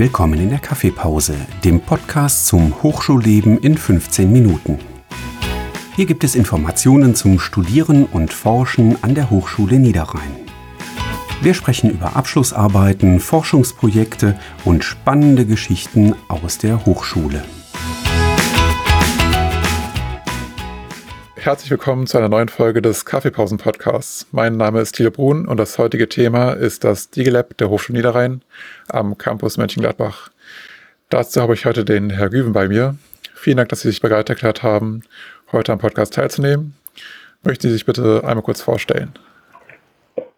Willkommen in der Kaffeepause, dem Podcast zum Hochschulleben in 15 Minuten. Hier gibt es Informationen zum Studieren und Forschen an der Hochschule Niederrhein. Wir sprechen über Abschlussarbeiten, Forschungsprojekte und spannende Geschichten aus der Hochschule. Herzlich willkommen zu einer neuen Folge des Kaffeepausen-Podcasts. Mein Name ist Thilo Brun und das heutige Thema ist das DigiLab der Hochschule Niederrhein am Campus Mönchengladbach. Dazu habe ich heute den Herr Güven bei mir. Vielen Dank, dass Sie sich bereit erklärt haben, heute am Podcast teilzunehmen. Möchten Sie sich bitte einmal kurz vorstellen?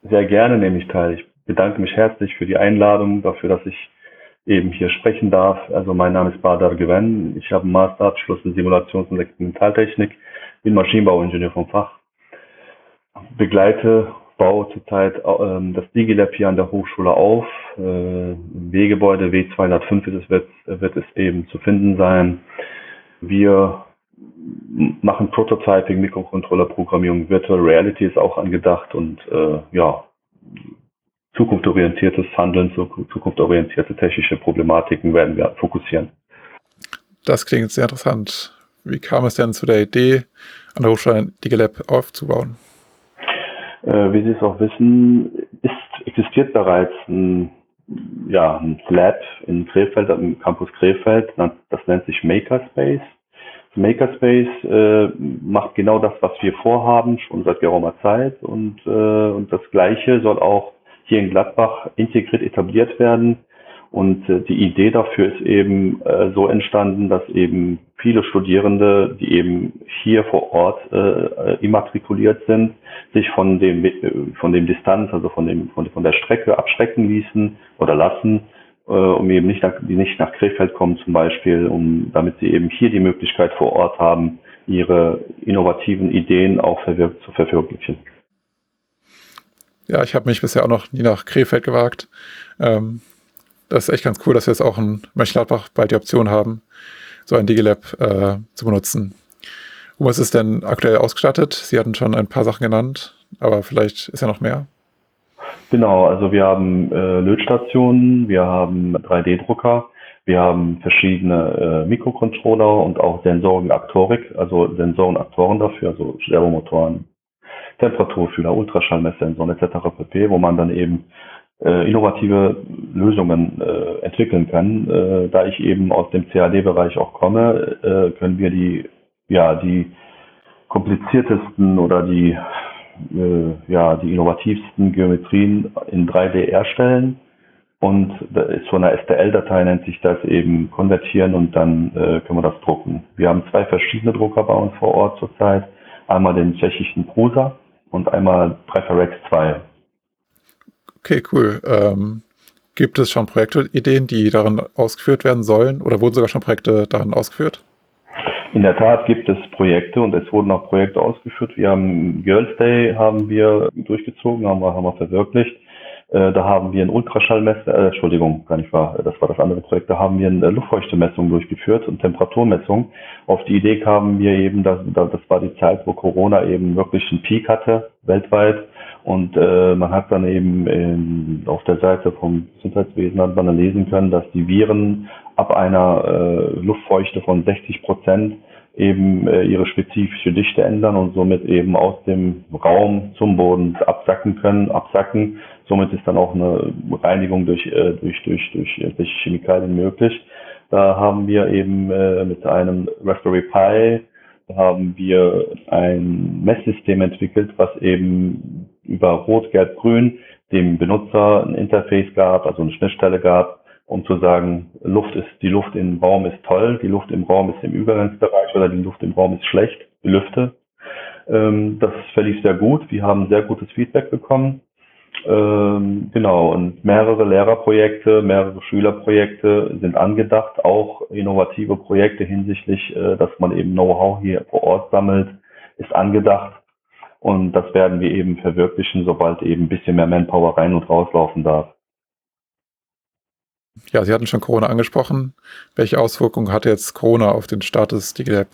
Sehr gerne nehme ich teil. Ich bedanke mich herzlich für die Einladung, dafür, dass ich eben hier sprechen darf. Also mein Name ist Badar Gewen. Ich habe einen Masterabschluss in Simulations- und Experimentaltechnik, bin Maschinenbauingenieur vom Fach. Begleite, baue zurzeit äh, das DigiLab hier an der Hochschule auf. Äh, W-Gebäude W205 ist wird, wird es eben zu finden sein. Wir machen Prototyping, Mikrocontroller-Programmierung, Virtual Reality ist auch angedacht und äh, ja, zukunftsorientiertes Handeln, zukunftsorientierte technische Problematiken werden wir fokussieren. Das klingt sehr interessant. Wie kam es denn zu der Idee, an der Hochschule DigiLab aufzubauen? Äh, wie Sie es auch wissen, ist, existiert bereits ein, ja, ein Lab in Krefeld, im Campus Krefeld, das nennt sich Makerspace. Makerspace äh, macht genau das, was wir vorhaben, schon seit geraumer Zeit. Und, äh, und das Gleiche soll auch hier in Gladbach integriert etabliert werden. Und äh, die Idee dafür ist eben äh, so entstanden, dass eben viele Studierende, die eben hier vor Ort äh, immatrikuliert sind, sich von dem äh, von dem Distanz, also von dem von, von der Strecke abschrecken ließen oder lassen äh, um eben nicht nach, die nicht nach Krefeld kommen zum Beispiel, um, damit sie eben hier die Möglichkeit vor Ort haben, ihre innovativen Ideen auch verwirk zu verwirklichen. Ja, ich habe mich bisher auch noch nie nach Krefeld gewagt. Ähm, das ist echt ganz cool, dass wir jetzt auch in Mönchengladbach bald die Option haben, so ein Digilab äh, zu benutzen. Und was ist denn aktuell ausgestattet? Sie hatten schon ein paar Sachen genannt, aber vielleicht ist ja noch mehr. Genau, also wir haben äh, Lötstationen, wir haben 3D-Drucker, wir haben verschiedene äh, Mikrocontroller und auch Sensoren, Aktorik, also Sensoren, Aktoren dafür, also Servomotoren, Temperaturfühler, Ultraschallmesssensoren etc. pp., wo man dann eben innovative Lösungen äh, entwickeln kann. Äh, da ich eben aus dem CAD-Bereich auch komme, äh, können wir die, ja, die kompliziertesten oder die äh, ja, die innovativsten Geometrien in 3D erstellen. Und so eine STL-Datei, nennt sich das eben, konvertieren und dann äh, können wir das drucken. Wir haben zwei verschiedene Drucker bei uns vor Ort zurzeit. Einmal den tschechischen Prusa und einmal Preferex 2. Okay, cool. Ähm, gibt es schon Projektideen, die darin ausgeführt werden sollen? Oder wurden sogar schon Projekte darin ausgeführt? In der Tat gibt es Projekte und es wurden auch Projekte ausgeführt. Wir haben Girls Day haben wir durchgezogen, haben wir, haben wir verwirklicht. Äh, da haben wir ein Ultraschallmesser, äh, Entschuldigung, gar nicht wahr, das war das andere Projekt, da haben wir eine Luftfeuchtemessung durchgeführt und Temperaturmessung. Auf die Idee kamen wir eben, dass, das war die Zeit, wo Corona eben wirklich einen Peak hatte, weltweit. Und äh, man hat dann eben in, auf der Seite vom Gesundheitswesen hat man dann lesen können, dass die Viren ab einer äh, Luftfeuchte von 60 Prozent eben äh, ihre spezifische Dichte ändern und somit eben aus dem Raum zum Boden absacken können, absacken. Somit ist dann auch eine Reinigung durch, äh, durch, durch, durch, durch Chemikalien möglich. Da haben wir eben äh, mit einem Raspberry Pi haben wir ein Messsystem entwickelt, was eben über Rot, Gelb, Grün dem Benutzer ein Interface gab, also eine Schnittstelle gab, um zu sagen, Luft ist, die Luft im Raum ist toll, die Luft im Raum ist im Übergangsbereich oder die Luft im Raum ist schlecht, die Lüfte. Ähm, das verlief sehr gut. Wir haben sehr gutes Feedback bekommen. Ähm, genau, und mehrere Lehrerprojekte, mehrere Schülerprojekte sind angedacht, auch innovative Projekte hinsichtlich, äh, dass man eben Know-how hier vor Ort sammelt, ist angedacht. Und das werden wir eben verwirklichen, sobald eben ein bisschen mehr Manpower rein und rauslaufen darf. Ja, Sie hatten schon Corona angesprochen. Welche Auswirkungen hat jetzt Corona auf den Start des DigiLab?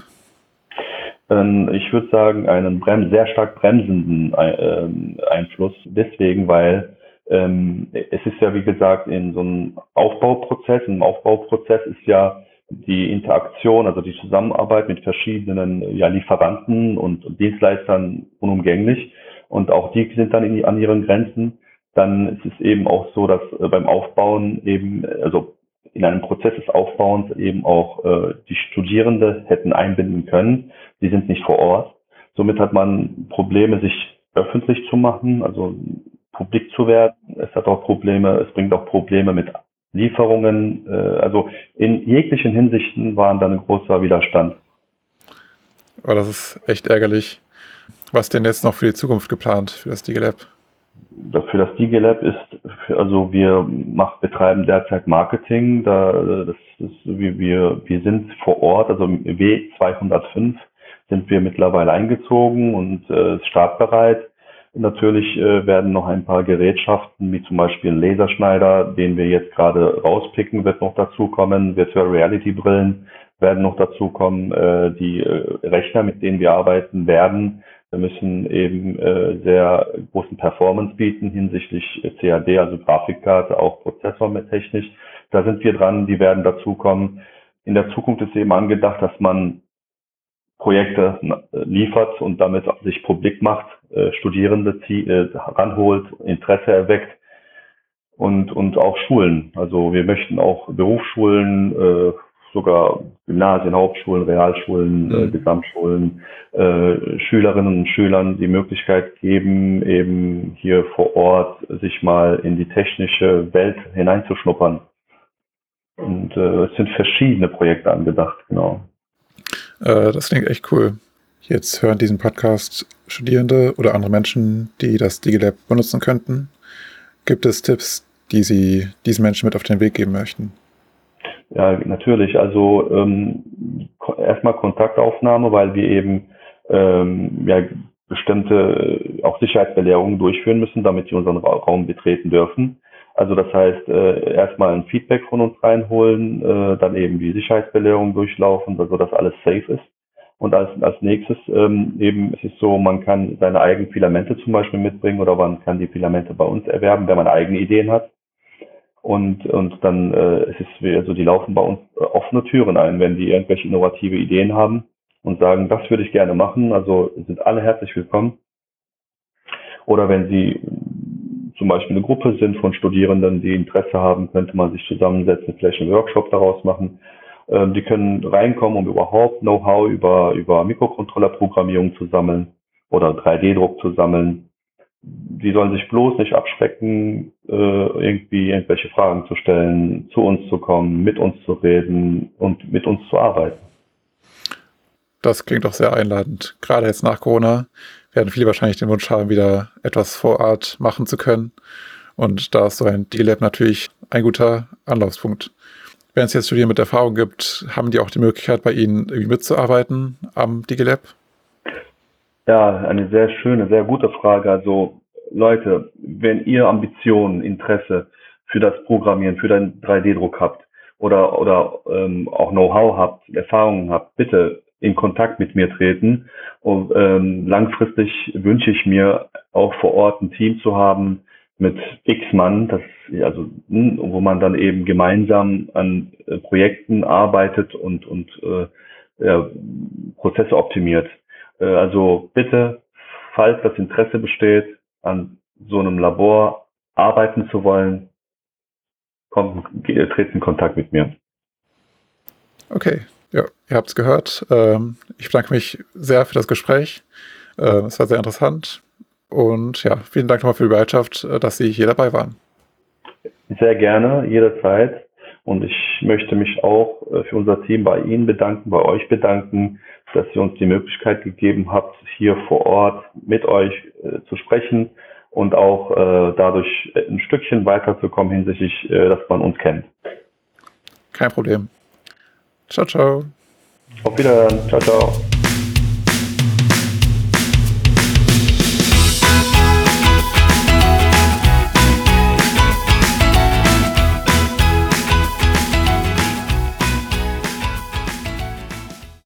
Ähm, ich würde sagen, einen Brem sehr stark bremsenden äh, Einfluss. Deswegen, weil ähm, es ist ja, wie gesagt, in so einem Aufbauprozess. Im Aufbauprozess ist ja die Interaktion, also die Zusammenarbeit mit verschiedenen ja, Lieferanten und Dienstleistern unumgänglich. Und auch die sind dann in, an ihren Grenzen. Dann ist es eben auch so, dass äh, beim Aufbauen eben, also in einem Prozess des Aufbauens eben auch äh, die Studierende hätten einbinden können. Die sind nicht vor Ort. Somit hat man Probleme, sich öffentlich zu machen, also publik zu werden. Es hat auch Probleme, es bringt auch Probleme mit Lieferungen. Äh, also in jeglichen Hinsichten waren dann ein großer Widerstand. Aber das ist echt ärgerlich. Was denn jetzt noch für die Zukunft geplant, für das DigiLab? Für das DigiLab ist, also wir machen, betreiben derzeit Marketing. Da, das ist, wir, wir sind vor Ort, also W205 sind wir mittlerweile eingezogen und äh, startbereit. Natürlich äh, werden noch ein paar Gerätschaften, wie zum Beispiel ein Laserschneider, den wir jetzt gerade rauspicken, wird noch dazukommen. Virtual Reality Brillen werden noch dazukommen. Äh, die äh, Rechner, mit denen wir arbeiten werden, müssen eben äh, sehr großen Performance bieten hinsichtlich CAD, also Grafikkarte, auch Prozessor mit technisch. Da sind wir dran, die werden dazukommen. In der Zukunft ist eben angedacht, dass man Projekte äh, liefert und damit sich publik macht, äh, Studierende äh, ranholt, Interesse erweckt und, und auch Schulen. Also wir möchten auch Berufsschulen, sogar Gymnasien, Hauptschulen, Realschulen, mhm. Gesamtschulen, Schülerinnen und Schülern die Möglichkeit geben, eben hier vor Ort sich mal in die technische Welt hineinzuschnuppern. Und es sind verschiedene Projekte angedacht, genau. Äh, das klingt echt cool. Jetzt hören diesen Podcast Studierende oder andere Menschen, die das DigiLab benutzen könnten. Gibt es Tipps, die Sie diesen Menschen mit auf den Weg geben möchten? Ja, natürlich. Also ähm, erstmal Kontaktaufnahme, weil wir eben ähm, ja, bestimmte äh, auch Sicherheitsbelehrungen durchführen müssen, damit sie unseren Raum betreten dürfen. Also das heißt, äh, erstmal ein Feedback von uns reinholen, äh, dann eben die Sicherheitsbelehrung durchlaufen, also dass alles safe ist. Und als, als nächstes ähm, eben es ist so, man kann seine eigenen Filamente zum Beispiel mitbringen oder man kann die Filamente bei uns erwerben, wenn man eigene Ideen hat. Und, und dann äh, es ist also die laufen bei uns offene Türen ein, wenn die irgendwelche innovative Ideen haben und sagen, das würde ich gerne machen. Also sind alle herzlich willkommen. Oder wenn sie zum Beispiel eine Gruppe sind von Studierenden, die Interesse haben, könnte man sich zusammensetzen, vielleicht einen Workshop daraus machen. Ähm, die können reinkommen, um überhaupt Know-how über, über Mikrocontroller-Programmierung zu sammeln oder 3D-Druck zu sammeln. Die sollen sich bloß nicht abschrecken, äh, irgendwie irgendwelche Fragen zu stellen, zu uns zu kommen, mit uns zu reden und mit uns zu arbeiten. Das klingt doch sehr einladend. Gerade jetzt nach Corona werden viele wahrscheinlich den Wunsch haben, wieder etwas vor Ort machen zu können. Und da ist so ein D-Lab natürlich ein guter Anlaufspunkt. Wenn es jetzt Studierende mit Erfahrung gibt, haben die auch die Möglichkeit, bei Ihnen mitzuarbeiten am DigiLab? Ja, eine sehr schöne, sehr gute Frage. Also Leute, wenn ihr Ambitionen, Interesse für das Programmieren, für den 3D-Druck habt oder, oder ähm, auch Know-how habt, Erfahrungen habt, bitte in Kontakt mit mir treten. Und ähm, langfristig wünsche ich mir auch vor Ort ein Team zu haben mit X Mann, das also wo man dann eben gemeinsam an äh, Projekten arbeitet und und äh, ja, Prozesse optimiert. Äh, also bitte, falls das Interesse besteht, an so einem Labor arbeiten zu wollen, kommt, treten in Kontakt mit mir. Okay, ja, ihr habt es gehört. Ähm, ich bedanke mich sehr für das Gespräch. Äh, es war sehr interessant. Und ja, vielen Dank nochmal für die Bereitschaft, äh, dass Sie hier dabei waren. Sehr gerne, jederzeit. Und ich möchte mich auch äh, für unser Team bei Ihnen bedanken, bei euch bedanken, dass ihr uns die Möglichkeit gegeben habt, hier vor Ort mit euch äh, zu sprechen und auch äh, dadurch ein Stückchen weiterzukommen hinsichtlich, äh, dass man uns kennt. Kein Problem. Ciao, ciao. Auf Wiederhören. Ciao, ciao.